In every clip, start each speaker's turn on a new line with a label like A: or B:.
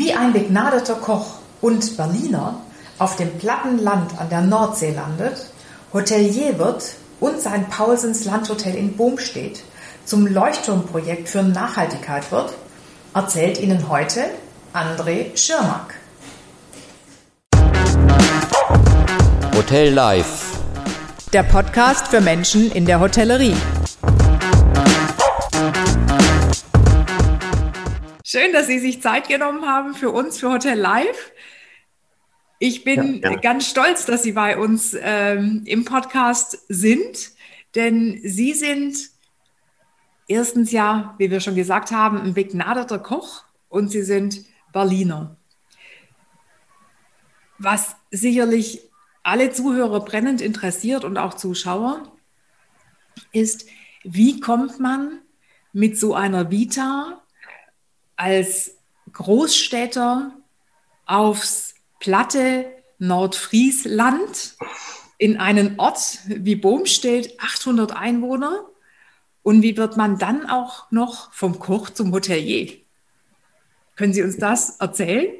A: Wie ein begnadeter Koch und Berliner auf dem platten Land an der Nordsee landet, Hotelier wird und sein Paulsens Landhotel in Bohm zum Leuchtturmprojekt für Nachhaltigkeit wird, erzählt Ihnen heute André Schirmack.
B: Hotel Live.
A: Der Podcast für Menschen in der Hotellerie. Schön, dass Sie sich Zeit genommen haben für uns, für Hotel Live. Ich bin ja, ganz stolz, dass Sie bei uns ähm, im Podcast sind, denn Sie sind erstens ja, wie wir schon gesagt haben, ein begnadeter Koch und Sie sind Berliner. Was sicherlich alle Zuhörer brennend interessiert und auch Zuschauer, ist, wie kommt man mit so einer Vita als Großstädter aufs platte Nordfriesland in einen Ort wie Bohmstedt, 800 Einwohner. Und wie wird man dann auch noch vom Koch zum Hotelier? Können Sie uns das erzählen?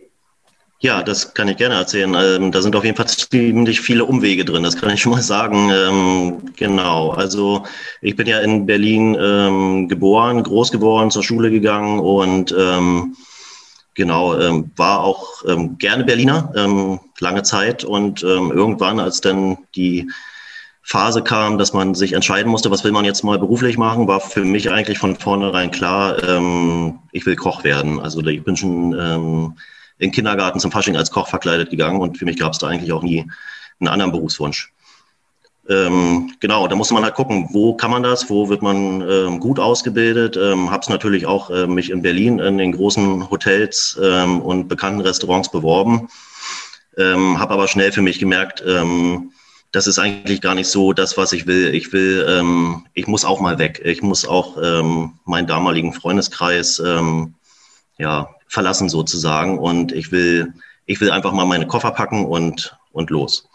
C: Ja, das kann ich gerne erzählen. Ähm, da sind auf jeden Fall ziemlich viele Umwege drin, das kann ich schon mal sagen. Ähm, genau, also ich bin ja in Berlin ähm, geboren, groß geworden, zur Schule gegangen und ähm, genau, ähm, war auch ähm, gerne Berliner, lange Zeit. Und irgendwann, als dann die Phase kam, dass man sich entscheiden musste, was will man jetzt mal beruflich machen, war für mich eigentlich von vornherein klar, ich will Koch werden. Also ich bin schon in den Kindergarten zum Fasching als Koch verkleidet gegangen und für mich gab es da eigentlich auch nie einen anderen Berufswunsch. Ähm, genau, da muss man halt gucken, wo kann man das, wo wird man ähm, gut ausgebildet. Ähm, Habe es natürlich auch äh, mich in Berlin in den großen Hotels ähm, und bekannten Restaurants beworben. Ähm, Habe aber schnell für mich gemerkt, ähm, das ist eigentlich gar nicht so das, was ich will. Ich will, ähm, ich muss auch mal weg. Ich muss auch ähm, meinen damaligen Freundeskreis ähm, ja, verlassen sozusagen. Und ich will, ich will einfach mal meine Koffer packen und, und los.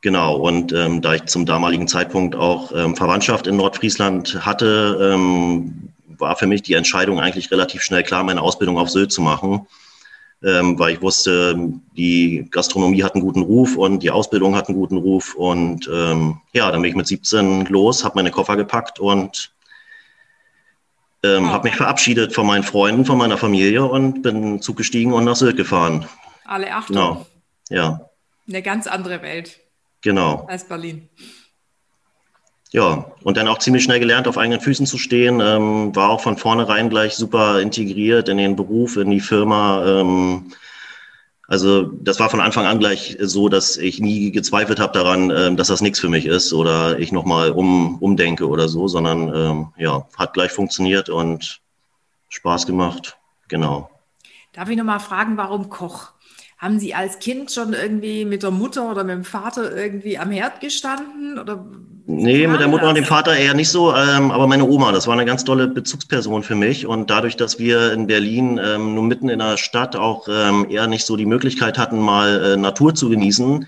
C: Genau, und ähm, da ich zum damaligen Zeitpunkt auch ähm, Verwandtschaft in Nordfriesland hatte, ähm, war für mich die Entscheidung eigentlich relativ schnell klar, meine Ausbildung auf Sylt zu machen, ähm, weil ich wusste, die Gastronomie hat einen guten Ruf und die Ausbildung hat einen guten Ruf. Und ähm, ja, dann bin ich mit 17 los, habe meine Koffer gepackt und ähm, habe mich verabschiedet von meinen Freunden, von meiner Familie und bin zugestiegen und nach Sylt gefahren.
A: Alle Achtung.
C: Genau. Ja.
A: Eine ganz andere Welt.
C: Genau.
A: Als Berlin.
C: Ja, und dann auch ziemlich schnell gelernt, auf eigenen Füßen zu stehen. Ähm, war auch von vornherein gleich super integriert in den Beruf, in die Firma. Ähm, also das war von Anfang an gleich so, dass ich nie gezweifelt habe daran, ähm, dass das nichts für mich ist oder ich nochmal um, umdenke oder so, sondern ähm, ja, hat gleich funktioniert und Spaß gemacht. Genau.
A: Darf ich nochmal fragen, warum Koch? Haben Sie als Kind schon irgendwie mit der Mutter oder mit dem Vater irgendwie am Herd gestanden? Oder
C: nee, mit der Mutter und dem Vater eher nicht so, ähm, aber meine Oma, das war eine ganz tolle Bezugsperson für mich. Und dadurch, dass wir in Berlin ähm, nur mitten in der Stadt auch ähm, eher nicht so die Möglichkeit hatten, mal äh, Natur zu genießen,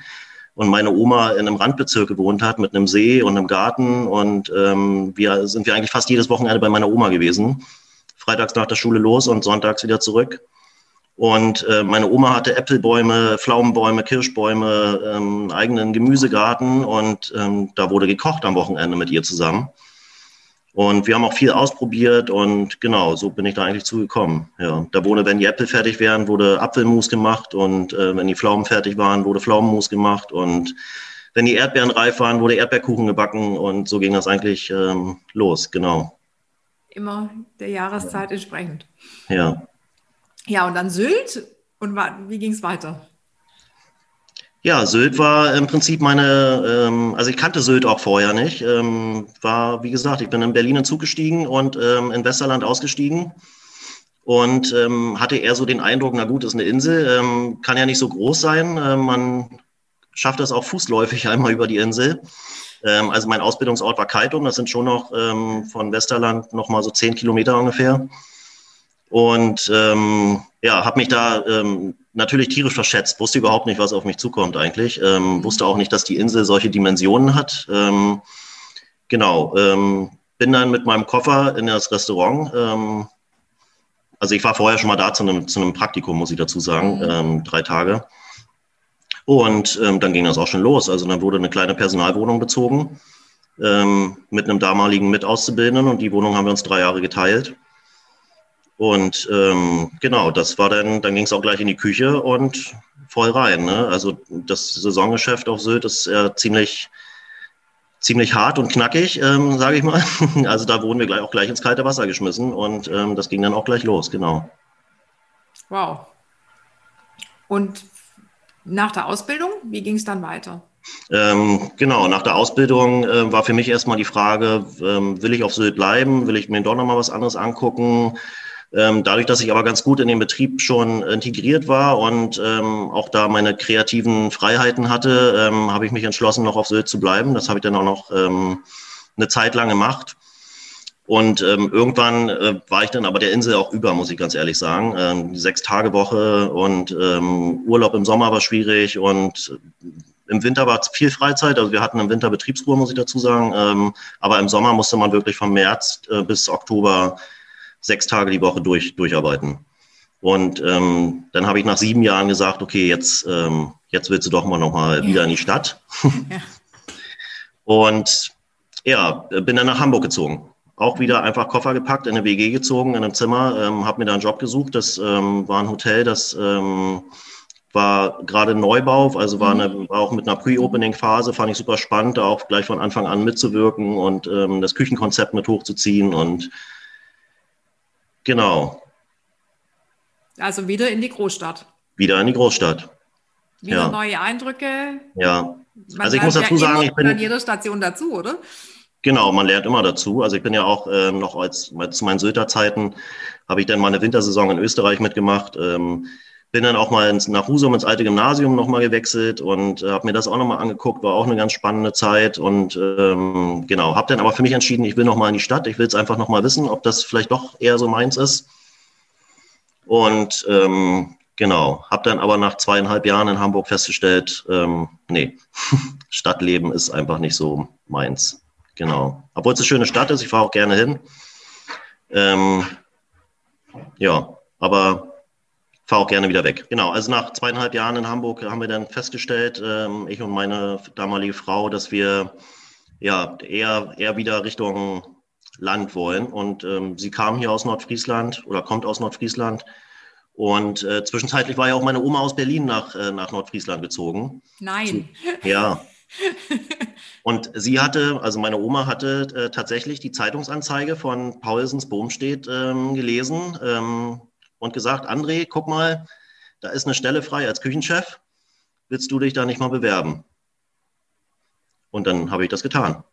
C: und meine Oma in einem Randbezirk gewohnt hat mit einem See und einem Garten und ähm, wir sind wir eigentlich fast jedes Wochenende bei meiner Oma gewesen. Freitags nach der Schule los und sonntags wieder zurück. Und äh, meine Oma hatte Äpfelbäume, Pflaumenbäume, Kirschbäume, ähm, eigenen Gemüsegarten und ähm, da wurde gekocht am Wochenende mit ihr zusammen. Und wir haben auch viel ausprobiert und genau, so bin ich da eigentlich zugekommen. Ja, da wurde, wenn die Äpfel fertig wären, wurde Apfelmus gemacht und äh, wenn die Pflaumen fertig waren, wurde Pflaumenmus gemacht und wenn die Erdbeeren reif waren, wurde Erdbeerkuchen gebacken und so ging das eigentlich ähm, los, genau.
A: Immer der Jahreszeit entsprechend.
C: Ja.
A: Ja, und dann Sylt. Und wie ging es weiter?
C: Ja, Sylt war im Prinzip meine, ähm, also ich kannte Sylt auch vorher nicht. Ähm, war, wie gesagt, ich bin in Berlin in Zug gestiegen und ähm, in Westerland ausgestiegen und ähm, hatte eher so den Eindruck, na gut, ist eine Insel, ähm, kann ja nicht so groß sein. Ähm, man schafft das auch fußläufig einmal über die Insel. Also mein Ausbildungsort war Kaitum, das sind schon noch von Westerland noch mal so zehn Kilometer ungefähr. Und ähm, ja, habe mich da ähm, natürlich tierisch verschätzt, wusste überhaupt nicht, was auf mich zukommt eigentlich, ähm, wusste auch nicht, dass die Insel solche Dimensionen hat. Ähm, genau, ähm, bin dann mit meinem Koffer in das Restaurant, ähm, Also ich war vorher schon mal da zu einem, zu einem Praktikum, muss ich dazu sagen, mhm. ähm, drei Tage. Und ähm, dann ging das auch schon los. Also dann wurde eine kleine Personalwohnung bezogen ähm, mit einem damaligen Mitauszubildenden und die Wohnung haben wir uns drei Jahre geteilt. Und ähm, genau, das war dann, dann ging es auch gleich in die Küche und voll rein. Ne? Also das Saisongeschäft auf Sylt ist ja ziemlich, ziemlich hart und knackig, ähm, sage ich mal. Also da wurden wir gleich auch gleich ins kalte Wasser geschmissen und ähm, das ging dann auch gleich los, genau.
A: Wow. Und nach der Ausbildung, wie ging es dann weiter?
C: Ähm, genau, nach der Ausbildung äh, war für mich erstmal die Frage, ähm, will ich auf Sylt bleiben? Will ich mir doch nochmal was anderes angucken? Ähm, dadurch, dass ich aber ganz gut in den Betrieb schon integriert war und ähm, auch da meine kreativen Freiheiten hatte, ähm, habe ich mich entschlossen, noch auf Sylt zu bleiben. Das habe ich dann auch noch ähm, eine Zeit lang gemacht. Und ähm, irgendwann äh, war ich dann aber der Insel auch über, muss ich ganz ehrlich sagen. Ähm, sechs Tage Woche und Urlaub im Sommer war schwierig und im Winter war viel Freizeit. Also wir hatten im Winter Betriebsruhe, muss ich dazu sagen. Aber im Sommer musste man wirklich von März äh, bis Oktober sechs Tage die Woche durch, durcharbeiten. Und ähm, dann habe ich nach sieben Jahren gesagt, okay, jetzt, ähm, jetzt willst du doch mal nochmal ja. wieder in die Stadt. Ja. Und ja, bin dann nach Hamburg gezogen. Auch wieder einfach Koffer gepackt, in eine WG gezogen, in einem Zimmer, ähm, habe mir da einen Job gesucht. Das ähm, war ein Hotel, das ähm, war gerade Neubau, also war, eine, war auch mit einer Pre-Opening-Phase, fand ich super spannend, da auch gleich von Anfang an mitzuwirken und ähm, das Küchenkonzept mit hochzuziehen und Genau.
A: Also wieder in die Großstadt.
C: Wieder in die Großstadt.
A: Wieder ja. neue Eindrücke.
C: Ja. Man also ich muss dazu ja sagen, ich bin
A: an jeder Station dazu, oder?
C: Genau, man lernt immer dazu. Also ich bin ja auch ähm, noch als zu meinen Sylter Zeiten habe ich dann mal eine Wintersaison in Österreich mitgemacht. Ähm, bin dann auch mal ins, nach Husum ins alte Gymnasium nochmal gewechselt und äh, habe mir das auch nochmal angeguckt, war auch eine ganz spannende Zeit und ähm, genau, habe dann aber für mich entschieden, ich will nochmal in die Stadt, ich will es einfach nochmal wissen, ob das vielleicht doch eher so meins ist. Und ähm, genau, habe dann aber nach zweieinhalb Jahren in Hamburg festgestellt, ähm, nee, Stadtleben ist einfach nicht so meins. Genau, obwohl es eine schöne Stadt ist, ich fahre auch gerne hin. Ähm, ja, aber fahre auch gerne wieder weg. Genau, also nach zweieinhalb Jahren in Hamburg haben wir dann festgestellt, ähm, ich und meine damalige Frau, dass wir ja eher, eher wieder Richtung Land wollen. Und ähm, sie kam hier aus Nordfriesland oder kommt aus Nordfriesland. Und äh, zwischenzeitlich war ja auch meine Oma aus Berlin nach, äh, nach Nordfriesland gezogen.
A: Nein.
C: Ja. Und sie hatte, also meine Oma hatte äh, tatsächlich die Zeitungsanzeige von Paulsens Bohmstedt ähm, gelesen. Ähm, und gesagt, André, guck mal, da ist eine Stelle frei als Küchenchef. Willst du dich da nicht mal bewerben? Und dann habe ich das getan.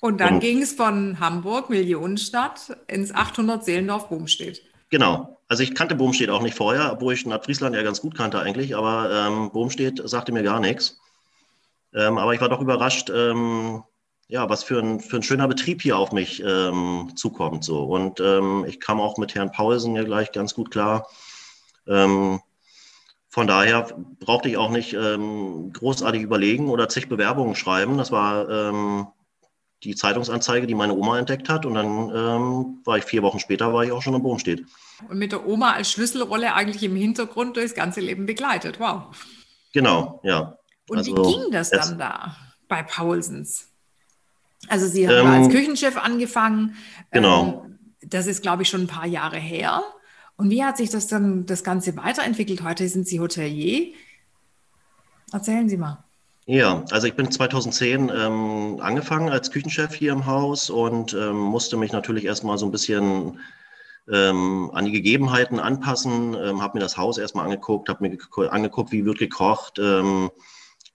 A: Und dann ging es von Hamburg, Millionenstadt, ins 800 Seelendorf Bohmstedt.
C: Genau. Also ich kannte Bohmstedt auch nicht vorher, obwohl ich Nordfriesland ja ganz gut kannte eigentlich, aber ähm, Bohmstedt sagte mir gar nichts. Ähm, aber ich war doch überrascht, ähm, ja, was für ein, für ein schöner Betrieb hier auf mich ähm, zukommt. So. Und ähm, ich kam auch mit Herrn Paulsen ja gleich ganz gut klar. Ähm, von daher brauchte ich auch nicht ähm, großartig überlegen oder zig Bewerbungen schreiben. Das war ähm, die Zeitungsanzeige, die meine Oma entdeckt hat. Und dann ähm, war ich vier Wochen später, war ich auch schon im Bodenstedt.
A: Und mit der Oma als Schlüsselrolle eigentlich im Hintergrund durchs ganze Leben begleitet. Wow.
C: Genau, ja.
A: Und also, wie ging das dann da bei Paulsens? Also Sie haben ähm, als Küchenchef angefangen.
C: Genau.
A: Ähm, das ist, glaube ich, schon ein paar Jahre her. Und wie hat sich das dann das Ganze weiterentwickelt? Heute sind Sie Hotelier. Erzählen Sie mal.
C: Ja, also ich bin 2010 ähm, angefangen als Küchenchef hier im Haus und ähm, musste mich natürlich erstmal so ein bisschen ähm, an die Gegebenheiten anpassen, ähm, habe mir das Haus erstmal angeguckt, habe mir angeguckt, wie wird gekocht, ähm,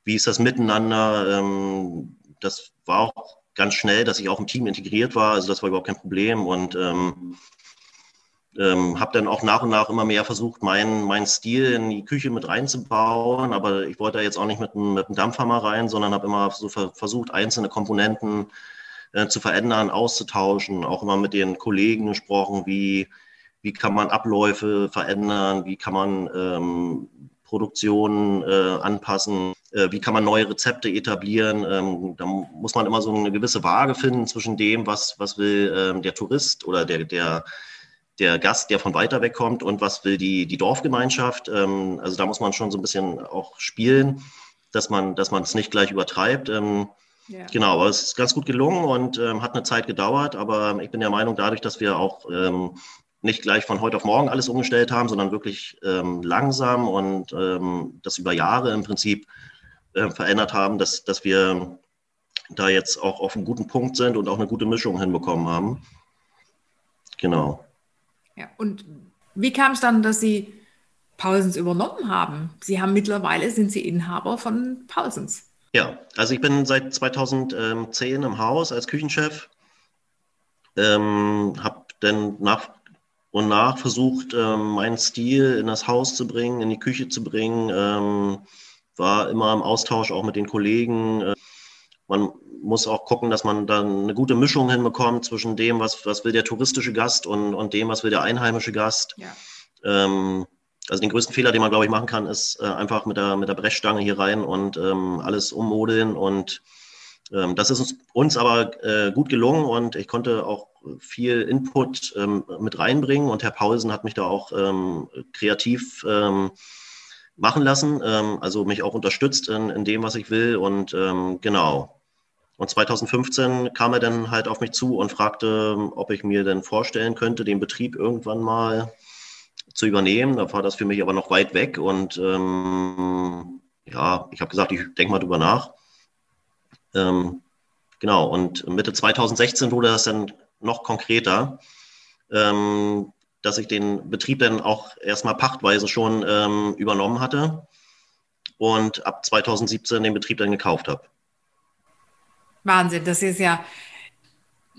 C: wie ist das miteinander. Ähm, das war auch ganz schnell, dass ich auch im Team integriert war. Also das war überhaupt kein Problem und ähm, ähm, habe dann auch nach und nach immer mehr versucht, meinen mein Stil in die Küche mit reinzubauen. Aber ich wollte da jetzt auch nicht mit einem, Dampfhammer rein, sondern habe immer so versucht, einzelne Komponenten äh, zu verändern, auszutauschen. Auch immer mit den Kollegen gesprochen, wie, wie kann man Abläufe verändern, wie kann man ähm, Produktion äh, anpassen, äh, wie kann man neue Rezepte etablieren. Ähm, da muss man immer so eine gewisse Waage finden zwischen dem, was, was will ähm, der Tourist oder der, der, der Gast, der von weiter weg kommt und was will die, die Dorfgemeinschaft. Ähm, also da muss man schon so ein bisschen auch spielen, dass man, dass man es nicht gleich übertreibt. Ähm, ja. Genau, aber es ist ganz gut gelungen und ähm, hat eine Zeit gedauert. Aber ich bin der Meinung, dadurch, dass wir auch ähm, nicht gleich von heute auf morgen alles umgestellt haben, sondern wirklich ähm, langsam und ähm, das über Jahre im Prinzip äh, verändert haben, dass, dass wir da jetzt auch auf einem guten Punkt sind und auch eine gute Mischung hinbekommen haben. Genau.
A: Ja, und wie kam es dann, dass Sie Paulsens übernommen haben? Sie haben mittlerweile, sind Sie Inhaber von Paulsens.
C: Ja, also ich bin seit 2010 im Haus als Küchenchef. Ähm, habe dann nach und nach versucht, ähm, meinen Stil in das Haus zu bringen, in die Küche zu bringen. Ähm, war immer im Austausch auch mit den Kollegen. Äh, man muss auch gucken, dass man dann eine gute Mischung hinbekommt zwischen dem, was, was will der touristische Gast und, und dem, was will der einheimische Gast. Ja. Ähm, also den größten Fehler, den man, glaube ich, machen kann, ist äh, einfach mit der, mit der Brechstange hier rein und ähm, alles ummodeln. Und ähm, das ist uns, uns aber äh, gut gelungen und ich konnte auch viel Input ähm, mit reinbringen und Herr Paulsen hat mich da auch ähm, kreativ ähm, machen lassen, ähm, also mich auch unterstützt in, in, dem, was ich will und genau. Und 2015 kam er dann halt auf mich zu und fragte, ob ich mir denn vorstellen könnte, den Betrieb irgendwann mal zu übernehmen. Da war das für mich aber noch weit weg und ähm, ja, ich habe gesagt, ich denke mal drüber nach. Ähm, genau, und Mitte 2016 wurde das dann noch konkreter, ähm, dass ich den Betrieb dann auch erstmal pachtweise schon ähm, übernommen hatte und ab 2017 den Betrieb dann gekauft habe.
A: Wahnsinn, das ist ja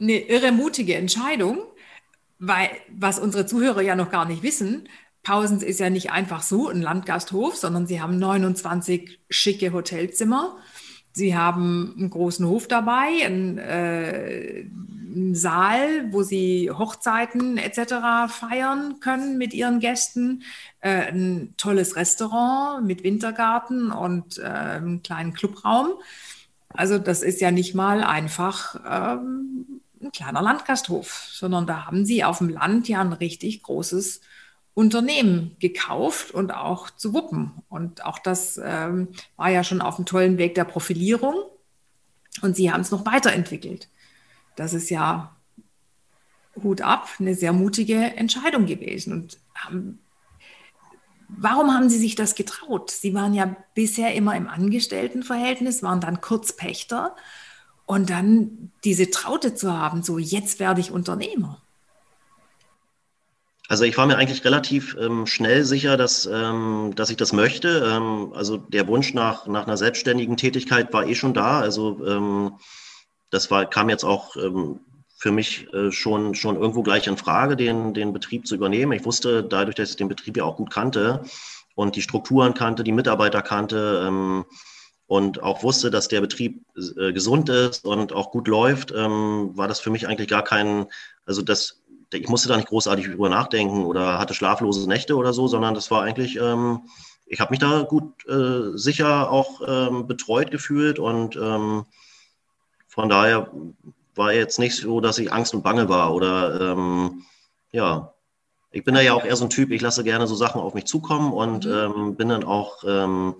A: eine irre mutige Entscheidung, weil was unsere Zuhörer ja noch gar nicht wissen, Pausens ist ja nicht einfach so ein Landgasthof, sondern sie haben 29 schicke Hotelzimmer. Sie haben einen großen Hof dabei, einen, äh, einen Saal, wo sie Hochzeiten etc. feiern können mit ihren Gästen, äh, ein tolles Restaurant mit Wintergarten und äh, einem kleinen Clubraum. Also das ist ja nicht mal einfach ähm, ein kleiner Landgasthof, sondern da haben sie auf dem Land ja ein richtig großes Unternehmen gekauft und auch zu wuppen. Und auch das ähm, war ja schon auf einem tollen Weg der Profilierung. Und sie haben es noch weiterentwickelt. Das ist ja Hut ab, eine sehr mutige Entscheidung gewesen. Und haben Warum haben Sie sich das getraut? Sie waren ja bisher immer im Angestelltenverhältnis, waren dann Kurzpächter und dann diese Traute zu haben, so jetzt werde ich Unternehmer.
C: Also ich war mir eigentlich relativ ähm, schnell sicher, dass, ähm, dass ich das möchte. Ähm, also der Wunsch nach, nach einer selbstständigen Tätigkeit war eh schon da. Also ähm, das war, kam jetzt auch ähm, für mich äh, schon, schon irgendwo gleich in Frage, den, den Betrieb zu übernehmen. Ich wusste dadurch, dass ich den Betrieb ja auch gut kannte und die Strukturen kannte, die Mitarbeiter kannte ähm, und auch wusste, dass der Betrieb äh, gesund ist und auch gut läuft, war das für mich eigentlich gar kein, also das, ich musste da nicht großartig drüber nachdenken oder hatte schlaflose Nächte oder so, sondern das war eigentlich, ähm, ich habe mich da gut äh, sicher auch ähm, betreut gefühlt und ähm, von daher war jetzt nicht so, dass ich Angst und Bange war oder ähm, ja. Ich bin da ja auch eher so ein Typ, ich lasse gerne so Sachen auf mich zukommen und mhm. ähm, bin dann auch ähm,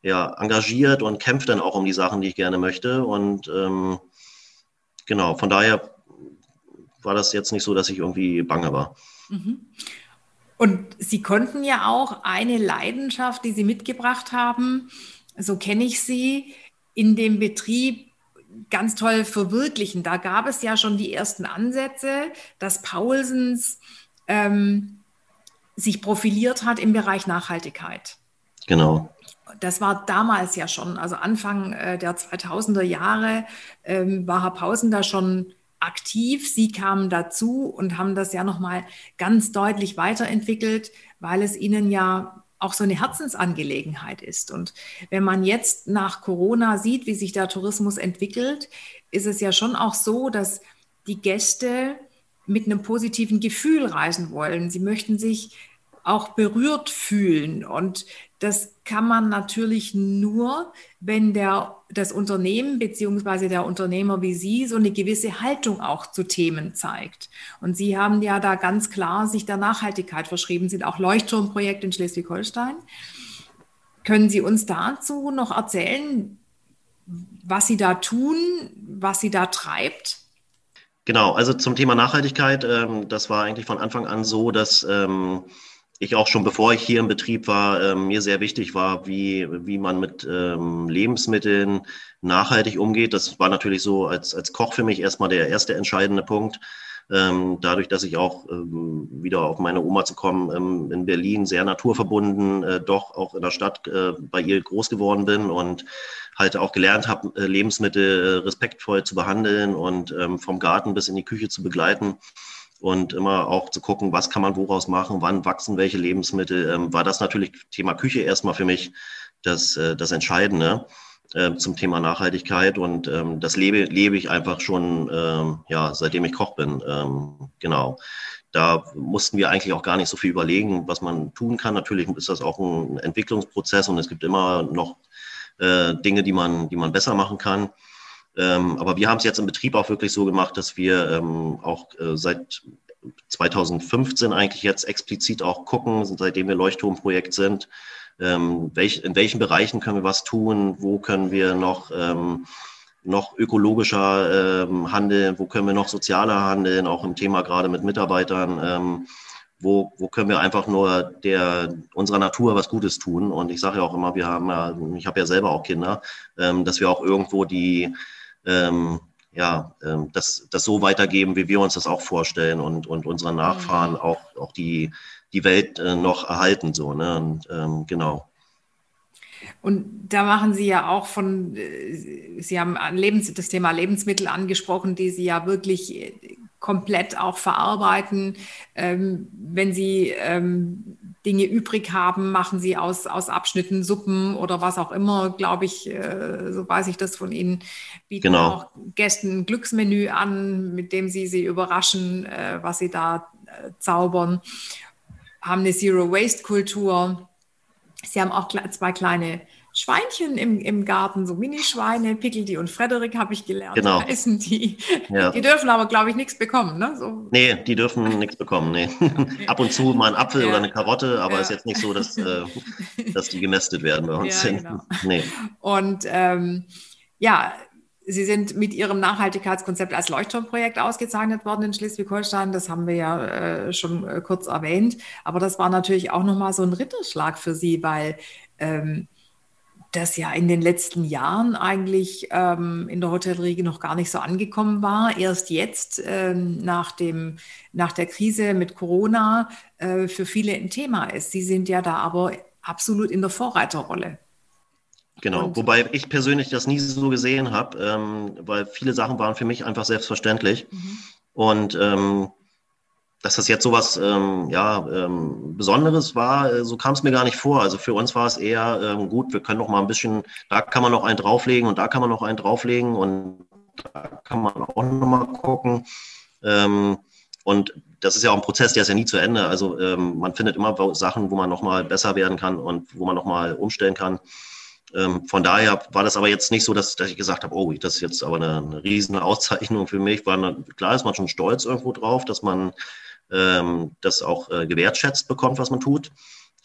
C: ja, engagiert und kämpfe dann auch um die Sachen, die ich gerne möchte. Und genau, von daher war das jetzt nicht so, dass ich irgendwie bange war. Mhm.
A: Und Sie konnten ja auch eine Leidenschaft, die Sie mitgebracht haben, so kenne ich sie, in dem Betrieb ganz toll verwirklichen. Da gab es ja schon die ersten Ansätze, dass Paulsens ähm, sich profiliert hat im Bereich Nachhaltigkeit.
C: Genau.
A: Das war damals ja schon, also Anfang äh, der 2000er Jahre ähm, war Herr Pausen da schon aktiv. Sie kamen dazu und haben das ja nochmal ganz deutlich weiterentwickelt, weil es ihnen ja auch so eine Herzensangelegenheit ist. Und wenn man jetzt nach Corona sieht, wie sich der Tourismus entwickelt, ist es ja schon auch so, dass die Gäste mit einem positiven Gefühl reisen wollen. Sie möchten sich auch berührt fühlen. Und das kann man natürlich nur, wenn der, das Unternehmen beziehungsweise der Unternehmer wie Sie so eine gewisse Haltung auch zu Themen zeigt. Und Sie haben ja da ganz klar sich der Nachhaltigkeit verschrieben, sind auch Leuchtturmprojekt in Schleswig-Holstein. Können Sie uns dazu noch erzählen, was Sie da tun, was Sie da treibt?
C: Genau, also zum Thema Nachhaltigkeit, ähm, das war eigentlich von Anfang an so, dass ähm, ich auch schon bevor ich hier im Betrieb war, ähm, mir sehr wichtig war, wie, wie man mit ähm, Lebensmitteln nachhaltig umgeht. Das war natürlich so als, als Koch für mich erstmal der erste entscheidende Punkt. Ähm, dadurch, dass ich auch ähm, wieder auf meine Oma zu kommen, ähm, in Berlin sehr naturverbunden, äh, doch auch in der Stadt äh, bei ihr groß geworden bin und halt auch gelernt habe, äh, Lebensmittel äh, respektvoll zu behandeln und ähm, vom Garten bis in die Küche zu begleiten und immer auch zu gucken, was kann man woraus machen, wann wachsen welche Lebensmittel, ähm, war das natürlich Thema Küche erstmal für mich das, äh, das Entscheidende äh, zum Thema Nachhaltigkeit und ähm, das lebe, lebe ich einfach schon, ähm, ja, seitdem ich Koch bin. Ähm, genau. Da mussten wir eigentlich auch gar nicht so viel überlegen, was man tun kann. Natürlich ist das auch ein Entwicklungsprozess und es gibt immer noch äh, Dinge, die man, die man besser machen kann. Ähm, aber wir haben es jetzt im Betrieb auch wirklich so gemacht, dass wir ähm, auch äh, seit 2015 eigentlich jetzt explizit auch gucken, seitdem wir Leuchtturmprojekt sind, ähm, welch, in welchen Bereichen können wir was tun, wo können wir noch, ähm, noch ökologischer ähm, handeln, wo können wir noch sozialer handeln, auch im Thema gerade mit Mitarbeitern, ähm, wo, wo können wir einfach nur der, unserer Natur was Gutes tun. Und ich sage ja auch immer, wir haben ich habe ja selber auch Kinder, ähm, dass wir auch irgendwo die, ähm, ja, ähm, das, das so weitergeben, wie wir uns das auch vorstellen und, und unseren Nachfahren mhm. auch, auch die, die Welt äh, noch erhalten. So, ne? Und, ähm, genau.
A: Und da machen Sie ja auch von, äh, Sie haben Lebens, das Thema Lebensmittel angesprochen, die Sie ja wirklich äh, komplett auch verarbeiten. Ähm, wenn Sie ähm, Dinge übrig haben, machen Sie aus, aus Abschnitten Suppen oder was auch immer, glaube ich, äh, so weiß ich das von Ihnen, bieten genau. auch Gästen ein Glücksmenü an, mit dem Sie sie überraschen, äh, was Sie da äh, zaubern, haben eine Zero-Waste-Kultur. Sie haben auch zwei kleine Schweinchen im, im Garten, so Minischweine, Pickelty und Frederik habe ich gelernt.
C: Genau.
A: Essen die. Ja. Die dürfen aber, glaube ich, nichts bekommen. Ne? So.
C: Nee, die dürfen nichts bekommen. Nee. Okay. Ab und zu mal ein Apfel ja. oder eine Karotte, aber ja. ist jetzt nicht so, dass, äh, dass die gemästet werden bei uns. Ja, genau.
A: nee. Und ähm, ja, Sie sind mit Ihrem Nachhaltigkeitskonzept als Leuchtturmprojekt ausgezeichnet worden in Schleswig-Holstein. Das haben wir ja äh, schon äh, kurz erwähnt. Aber das war natürlich auch nochmal so ein Ritterschlag für Sie, weil ähm, das ja in den letzten Jahren eigentlich ähm, in der Hotellerie noch gar nicht so angekommen war. Erst jetzt ähm, nach, dem, nach der Krise mit Corona äh, für viele ein Thema ist. Sie sind ja da aber absolut in der Vorreiterrolle.
C: Genau, Und, wobei ich persönlich das nie so gesehen habe, ähm, weil viele Sachen waren für mich einfach selbstverständlich. Mhm. Und ähm, dass das jetzt sowas ähm, ja, ähm, Besonderes war, äh, so kam es mir gar nicht vor. Also für uns war es eher ähm, gut, wir können noch mal ein bisschen, da kann man noch einen drauflegen und da kann man noch einen drauflegen und da kann man auch noch mal gucken. Ähm, und das ist ja auch ein Prozess, der ist ja nie zu Ende. Also ähm, man findet immer Sachen, wo man noch mal besser werden kann und wo man noch mal umstellen kann. Ähm, von daher war das aber jetzt nicht so, dass, dass ich gesagt habe, oh, das ist jetzt aber eine, eine riesen Auszeichnung für mich. War, klar ist man schon stolz irgendwo drauf, dass man ähm, das auch äh, gewertschätzt bekommt, was man tut.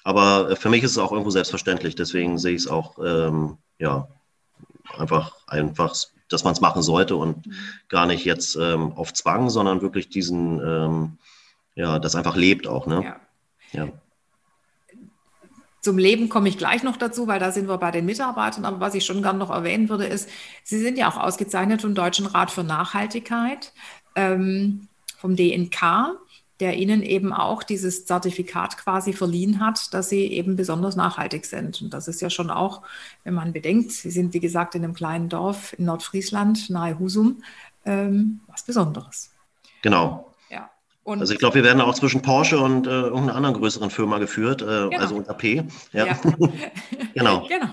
C: Aber äh, für mich ist es auch irgendwo selbstverständlich. Deswegen sehe ich es auch, ähm, ja, einfach, einfach, dass man es machen sollte und mhm. gar nicht jetzt ähm, auf Zwang, sondern wirklich diesen, ähm, ja, das einfach lebt auch, ne? Ja.
A: ja. Zum Leben komme ich gleich noch dazu, weil da sind wir bei den Mitarbeitern. Aber was ich schon gerne noch erwähnen würde, ist, Sie sind ja auch ausgezeichnet vom Deutschen Rat für Nachhaltigkeit, ähm, vom DNK der ihnen eben auch dieses Zertifikat quasi verliehen hat, dass sie eben besonders nachhaltig sind. Und das ist ja schon auch, wenn man bedenkt, sie sind wie gesagt in einem kleinen Dorf in Nordfriesland, nahe Husum, ähm, was Besonderes.
C: Genau. Ja. Und also ich glaube, wir werden auch zwischen Porsche und äh, irgendeiner anderen größeren Firma geführt, äh, genau. also unter P. Ja. ja.
A: genau. genau.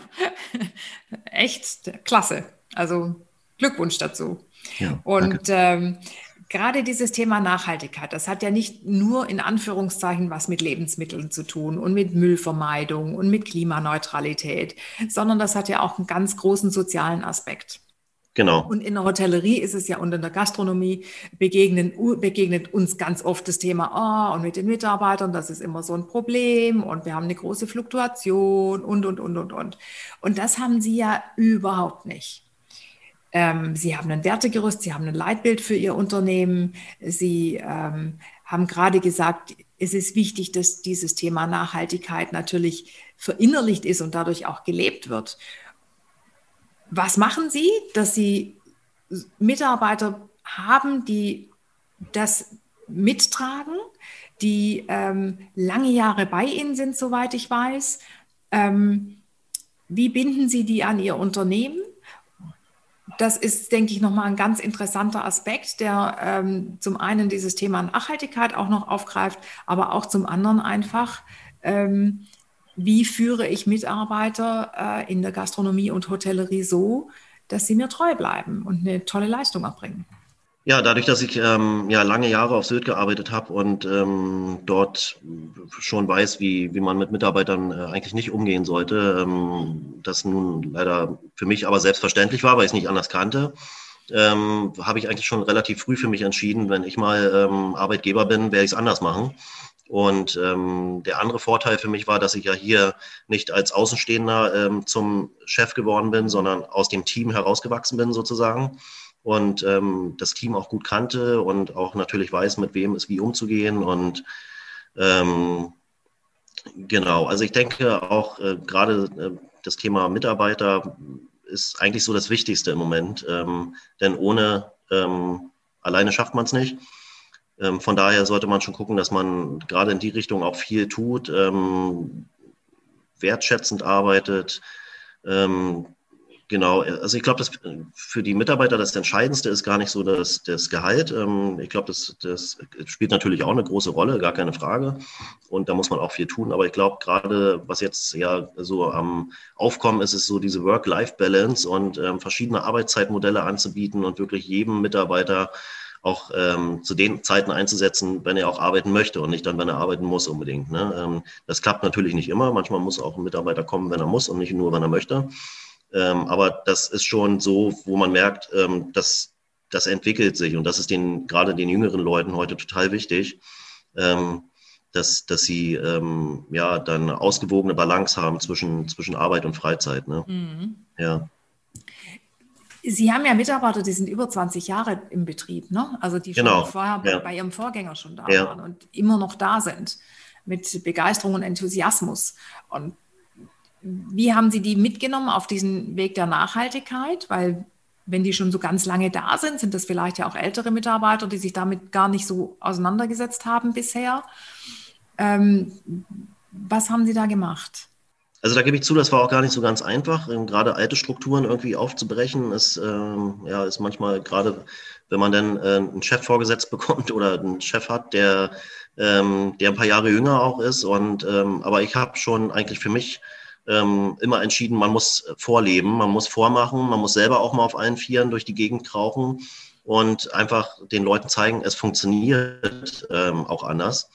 A: Echt klasse. Also Glückwunsch dazu. Ja, und ähm, gerade dieses Thema Nachhaltigkeit, das hat ja nicht nur in Anführungszeichen was mit Lebensmitteln zu tun und mit Müllvermeidung und mit Klimaneutralität, sondern das hat ja auch einen ganz großen sozialen Aspekt.
C: Genau.
A: Und in der Hotellerie ist es ja und in der Gastronomie begegnen, begegnet uns ganz oft das Thema, oh, und mit den Mitarbeitern, das ist immer so ein Problem und wir haben eine große Fluktuation und, und, und, und, und. Und das haben Sie ja überhaupt nicht. Ähm, Sie haben ein Wertegerüst, Sie haben ein Leitbild für Ihr Unternehmen. Sie ähm, haben gerade gesagt, es ist wichtig, dass dieses Thema Nachhaltigkeit natürlich verinnerlicht ist und dadurch auch gelebt wird. Was machen Sie, dass Sie Mitarbeiter haben, die das mittragen, die ähm, lange Jahre bei Ihnen sind, soweit ich weiß? Ähm, wie binden Sie die an Ihr Unternehmen? Das ist, denke ich, nochmal ein ganz interessanter Aspekt, der ähm, zum einen dieses Thema Nachhaltigkeit auch noch aufgreift, aber auch zum anderen einfach, ähm, wie führe ich Mitarbeiter äh, in der Gastronomie und Hotellerie so, dass sie mir treu bleiben und eine tolle Leistung erbringen.
C: Ja, dadurch, dass ich ähm, ja lange Jahre auf Sylt gearbeitet habe und ähm, dort schon weiß, wie, wie man mit Mitarbeitern äh, eigentlich nicht umgehen sollte, ähm, das nun leider für mich aber selbstverständlich war, weil ich es nicht anders kannte, ähm, habe ich eigentlich schon relativ früh für mich entschieden, wenn ich mal ähm, Arbeitgeber bin, werde ich es anders machen. Und ähm, der andere Vorteil für mich war, dass ich ja hier nicht als Außenstehender ähm, zum Chef geworden bin, sondern aus dem Team herausgewachsen bin sozusagen und ähm, das Team auch gut kannte und auch natürlich weiß, mit wem es wie umzugehen. Und ähm, genau, also ich denke auch äh, gerade äh, das Thema Mitarbeiter ist eigentlich so das Wichtigste im Moment, ähm, denn ohne ähm, alleine schafft man es nicht. Ähm, von daher sollte man schon gucken, dass man gerade in die Richtung auch viel tut, ähm, wertschätzend arbeitet. Genau, also ich glaube, dass für die Mitarbeiter das Entscheidendste ist gar nicht so das, das Gehalt. Ähm, ich glaube, das, das spielt natürlich auch eine große Rolle, gar keine Frage. Und da muss man auch viel tun. Aber ich glaube, gerade was jetzt ja so am Aufkommen ist, ist so diese Work-Life-Balance und ähm, verschiedene Arbeitszeitmodelle anzubieten und wirklich jedem Mitarbeiter auch ähm, zu den Zeiten einzusetzen, wenn er auch arbeiten möchte und nicht dann, wenn er arbeiten muss unbedingt. Ne? Ähm, das klappt natürlich nicht immer. Manchmal muss auch ein Mitarbeiter kommen, wenn er muss und nicht nur, wenn er möchte. Ähm, aber das ist schon so, wo man merkt, ähm, dass das entwickelt sich und das ist den, gerade den jüngeren Leuten heute total wichtig, ähm, dass, dass sie ähm, ja dann eine ausgewogene Balance haben zwischen, zwischen Arbeit und Freizeit. Ne? Mhm. Ja.
A: Sie haben ja Mitarbeiter, die sind über 20 Jahre im Betrieb, ne? Also die schon
C: genau.
A: vorher
C: ja.
A: bei ihrem Vorgänger schon da
C: ja.
A: waren und immer noch da sind mit Begeisterung und Enthusiasmus. Und wie haben Sie die mitgenommen auf diesen Weg der Nachhaltigkeit? Weil wenn die schon so ganz lange da sind, sind das vielleicht ja auch ältere Mitarbeiter, die sich damit gar nicht so auseinandergesetzt haben bisher. Ähm, was haben Sie da gemacht?
C: Also da gebe ich zu, das war auch gar nicht so ganz einfach. Ähm, gerade alte Strukturen irgendwie aufzubrechen, ist, ähm, ja, ist manchmal gerade, wenn man dann äh, einen Chef vorgesetzt bekommt oder einen Chef hat, der, ähm, der ein paar Jahre jünger auch ist. Und ähm, aber ich habe schon eigentlich für mich ähm, immer entschieden, man muss vorleben, man muss vormachen, man muss selber auch mal auf allen Vieren durch die Gegend krauchen und einfach den Leuten zeigen, es funktioniert ähm, auch anders.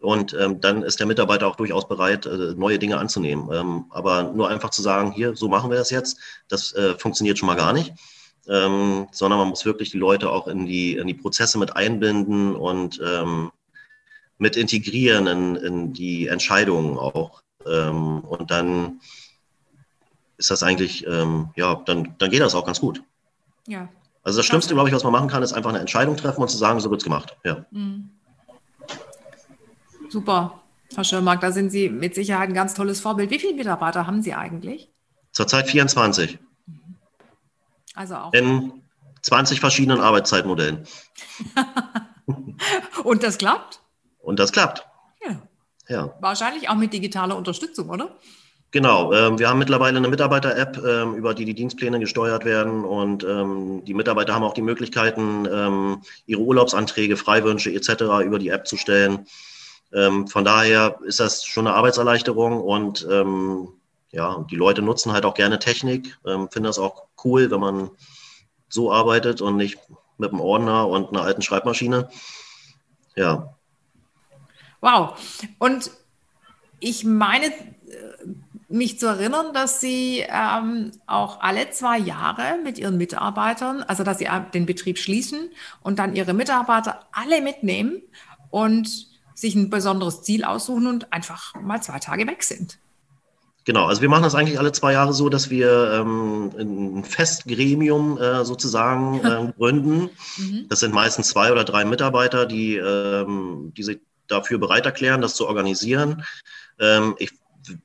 C: Und ähm, dann ist der Mitarbeiter auch durchaus bereit, äh, neue Dinge anzunehmen. Ähm, aber nur einfach zu sagen, hier, so machen wir das jetzt, das äh, funktioniert schon mal gar nicht. Ähm, sondern man muss wirklich die Leute auch in die, in die Prozesse mit einbinden und ähm, mit integrieren in, in die Entscheidungen auch. Ähm, und dann ist das eigentlich, ähm, ja, dann, dann geht das auch ganz gut.
A: Ja.
C: Also das Schlimmste, glaube ich, was man machen kann, ist einfach eine Entscheidung treffen und zu sagen, so wird es gemacht. Ja. Mhm.
A: Super, Frau Schirmark, da sind Sie mit Sicherheit ein ganz tolles Vorbild. Wie viele Mitarbeiter haben Sie eigentlich?
C: Zurzeit 24.
A: Also auch.
C: In 20 verschiedenen Arbeitszeitmodellen.
A: Und das klappt?
C: Und das klappt.
A: Ja. Wahrscheinlich auch mit digitaler Unterstützung, oder?
C: Genau, ähm, wir haben mittlerweile eine Mitarbeiter-App, ähm, über die die Dienstpläne gesteuert werden und ähm, die Mitarbeiter haben auch die Möglichkeiten, ähm, ihre Urlaubsanträge, Freiwünsche etc. über die App zu stellen. Ähm, von daher ist das schon eine Arbeitserleichterung und ähm, ja, die Leute nutzen halt auch gerne Technik, finden das auch cool, wenn man so arbeitet und nicht mit einem Ordner und einer alten Schreibmaschine. Ja.
A: Wow. Und ich meine, äh, mich zu erinnern, dass Sie ähm, auch alle zwei Jahre mit Ihren Mitarbeitern, also dass Sie den Betrieb schließen und dann Ihre Mitarbeiter alle mitnehmen und sich ein besonderes Ziel aussuchen und einfach mal zwei Tage weg sind.
C: Genau, also wir machen das eigentlich alle zwei Jahre so, dass wir ähm, ein Festgremium äh, sozusagen äh, gründen. Mhm. Das sind meistens zwei oder drei Mitarbeiter, die, ähm, die sich dafür bereit erklären, das zu organisieren. Ähm, ich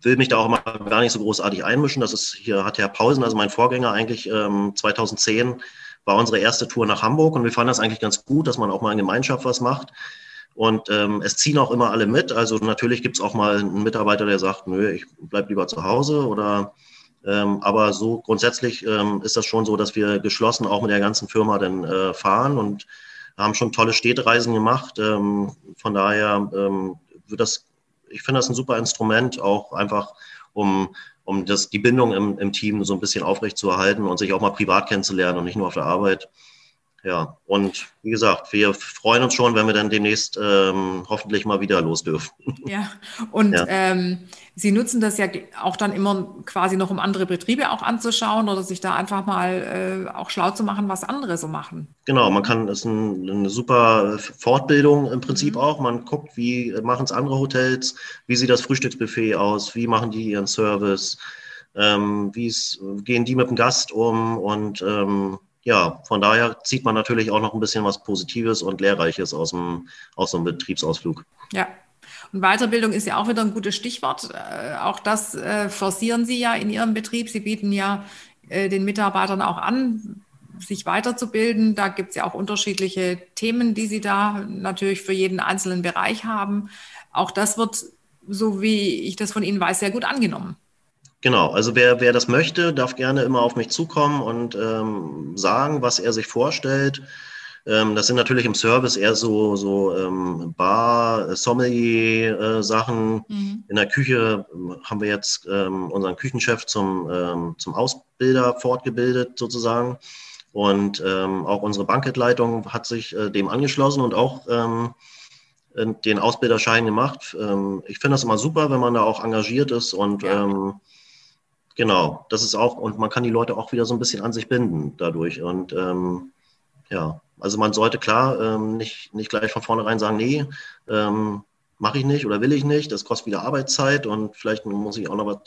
C: will mich da auch mal gar nicht so großartig einmischen. Das ist hier hat Herr Pausen, also mein Vorgänger, eigentlich ähm, 2010 war unsere erste Tour nach Hamburg und wir fanden das eigentlich ganz gut, dass man auch mal in Gemeinschaft was macht. Und ähm, es ziehen auch immer alle mit. Also natürlich gibt es auch mal einen Mitarbeiter, der sagt, nö, ich bleib lieber zu Hause oder ähm, aber so grundsätzlich ähm, ist das schon so, dass wir geschlossen auch mit der ganzen Firma dann äh, fahren und haben schon tolle Städtereisen gemacht. Ähm, von daher ähm, wird das, ich finde das ein super Instrument, auch einfach um, um das, die Bindung im, im Team so ein bisschen aufrechtzuerhalten und sich auch mal privat kennenzulernen und nicht nur auf der Arbeit. Ja, und wie gesagt, wir freuen uns schon, wenn wir dann demnächst ähm, hoffentlich mal wieder los dürfen.
A: Ja, und ja. Ähm, Sie nutzen das ja auch dann immer quasi noch, um andere Betriebe auch anzuschauen oder sich da einfach mal äh, auch schlau zu machen, was andere so machen.
C: Genau, man kann, das ist ein, eine super Fortbildung im Prinzip mhm. auch. Man guckt, wie machen es andere Hotels, wie sieht das Frühstücksbuffet aus, wie machen die ihren Service, ähm, wie gehen die mit dem Gast um und ähm, ja, von daher zieht man natürlich auch noch ein bisschen was Positives und Lehrreiches aus, dem, aus so einem Betriebsausflug.
A: Ja. Und Weiterbildung ist ja auch wieder ein gutes Stichwort. Äh, auch das äh, forcieren Sie ja in Ihrem Betrieb. Sie bieten ja äh, den Mitarbeitern auch an, sich weiterzubilden. Da gibt es ja auch unterschiedliche Themen, die Sie da natürlich für jeden einzelnen Bereich haben. Auch das wird, so wie ich das von Ihnen weiß, sehr gut angenommen.
C: Genau, also wer, wer das möchte, darf gerne immer auf mich zukommen und ähm, sagen, was er sich vorstellt. Ähm, das sind natürlich im Service eher so, so ähm, Bar, Sommelier-Sachen. Äh, mhm. In der Küche ähm, haben wir jetzt ähm, unseren Küchenchef zum, ähm, zum Ausbilder fortgebildet sozusagen. Und auch unsere Banketleitung hat sich äh, dem angeschlossen und auch den Ausbilderschein gemacht. Ich finde das immer super, wenn man da auch engagiert ist und ja. Genau, das ist auch, und man kann die Leute auch wieder so ein bisschen an sich binden dadurch. Und ähm, ja, also man sollte klar ähm, nicht, nicht gleich von vornherein sagen, nee, ähm, mache ich nicht oder will ich nicht, das kostet wieder Arbeitszeit und vielleicht muss ich auch noch was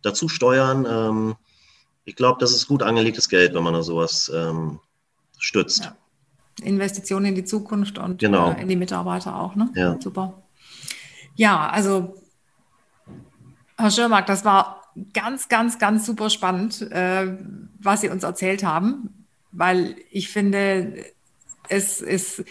C: dazu steuern. Ähm, ich glaube, das ist gut angelegtes Geld, wenn man da sowas ähm, stützt. Ja.
A: Investitionen in die Zukunft und genau. äh, in die Mitarbeiter auch, ne?
C: Ja.
A: Super. Ja, also Herr Schirmark, das war ganz, ganz, ganz super spannend, äh, was Sie uns erzählt haben, weil ich finde, es ist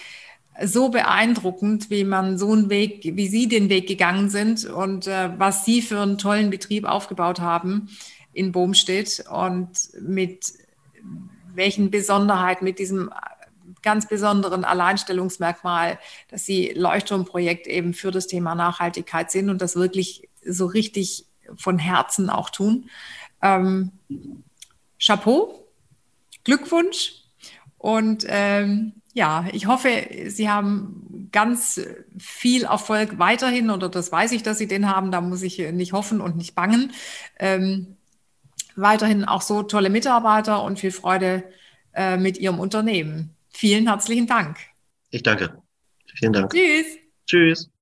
A: so beeindruckend, wie man so einen Weg, wie Sie den Weg gegangen sind und äh, was Sie für einen tollen Betrieb aufgebaut haben in Bohmstedt und mit welchen Besonderheiten, mit diesem ganz besonderen Alleinstellungsmerkmal, dass Sie Leuchtturmprojekt eben für das Thema Nachhaltigkeit sind und das wirklich so richtig von Herzen auch tun. Ähm, Chapeau, Glückwunsch und ähm, ja, ich hoffe, Sie haben ganz viel Erfolg weiterhin oder das weiß ich, dass Sie den haben. Da muss ich nicht hoffen und nicht bangen. Ähm, weiterhin auch so tolle Mitarbeiter und viel Freude äh, mit Ihrem Unternehmen. Vielen herzlichen Dank.
C: Ich danke. Vielen Dank.
A: Tschüss.
C: Tschüss.